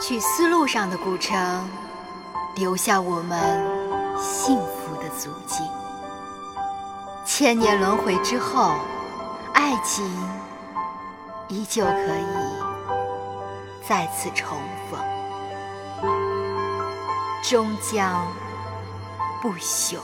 去丝路上的古城留下我们幸福的足迹。千年轮回之后爱情依旧可以再次重逢。终将不朽。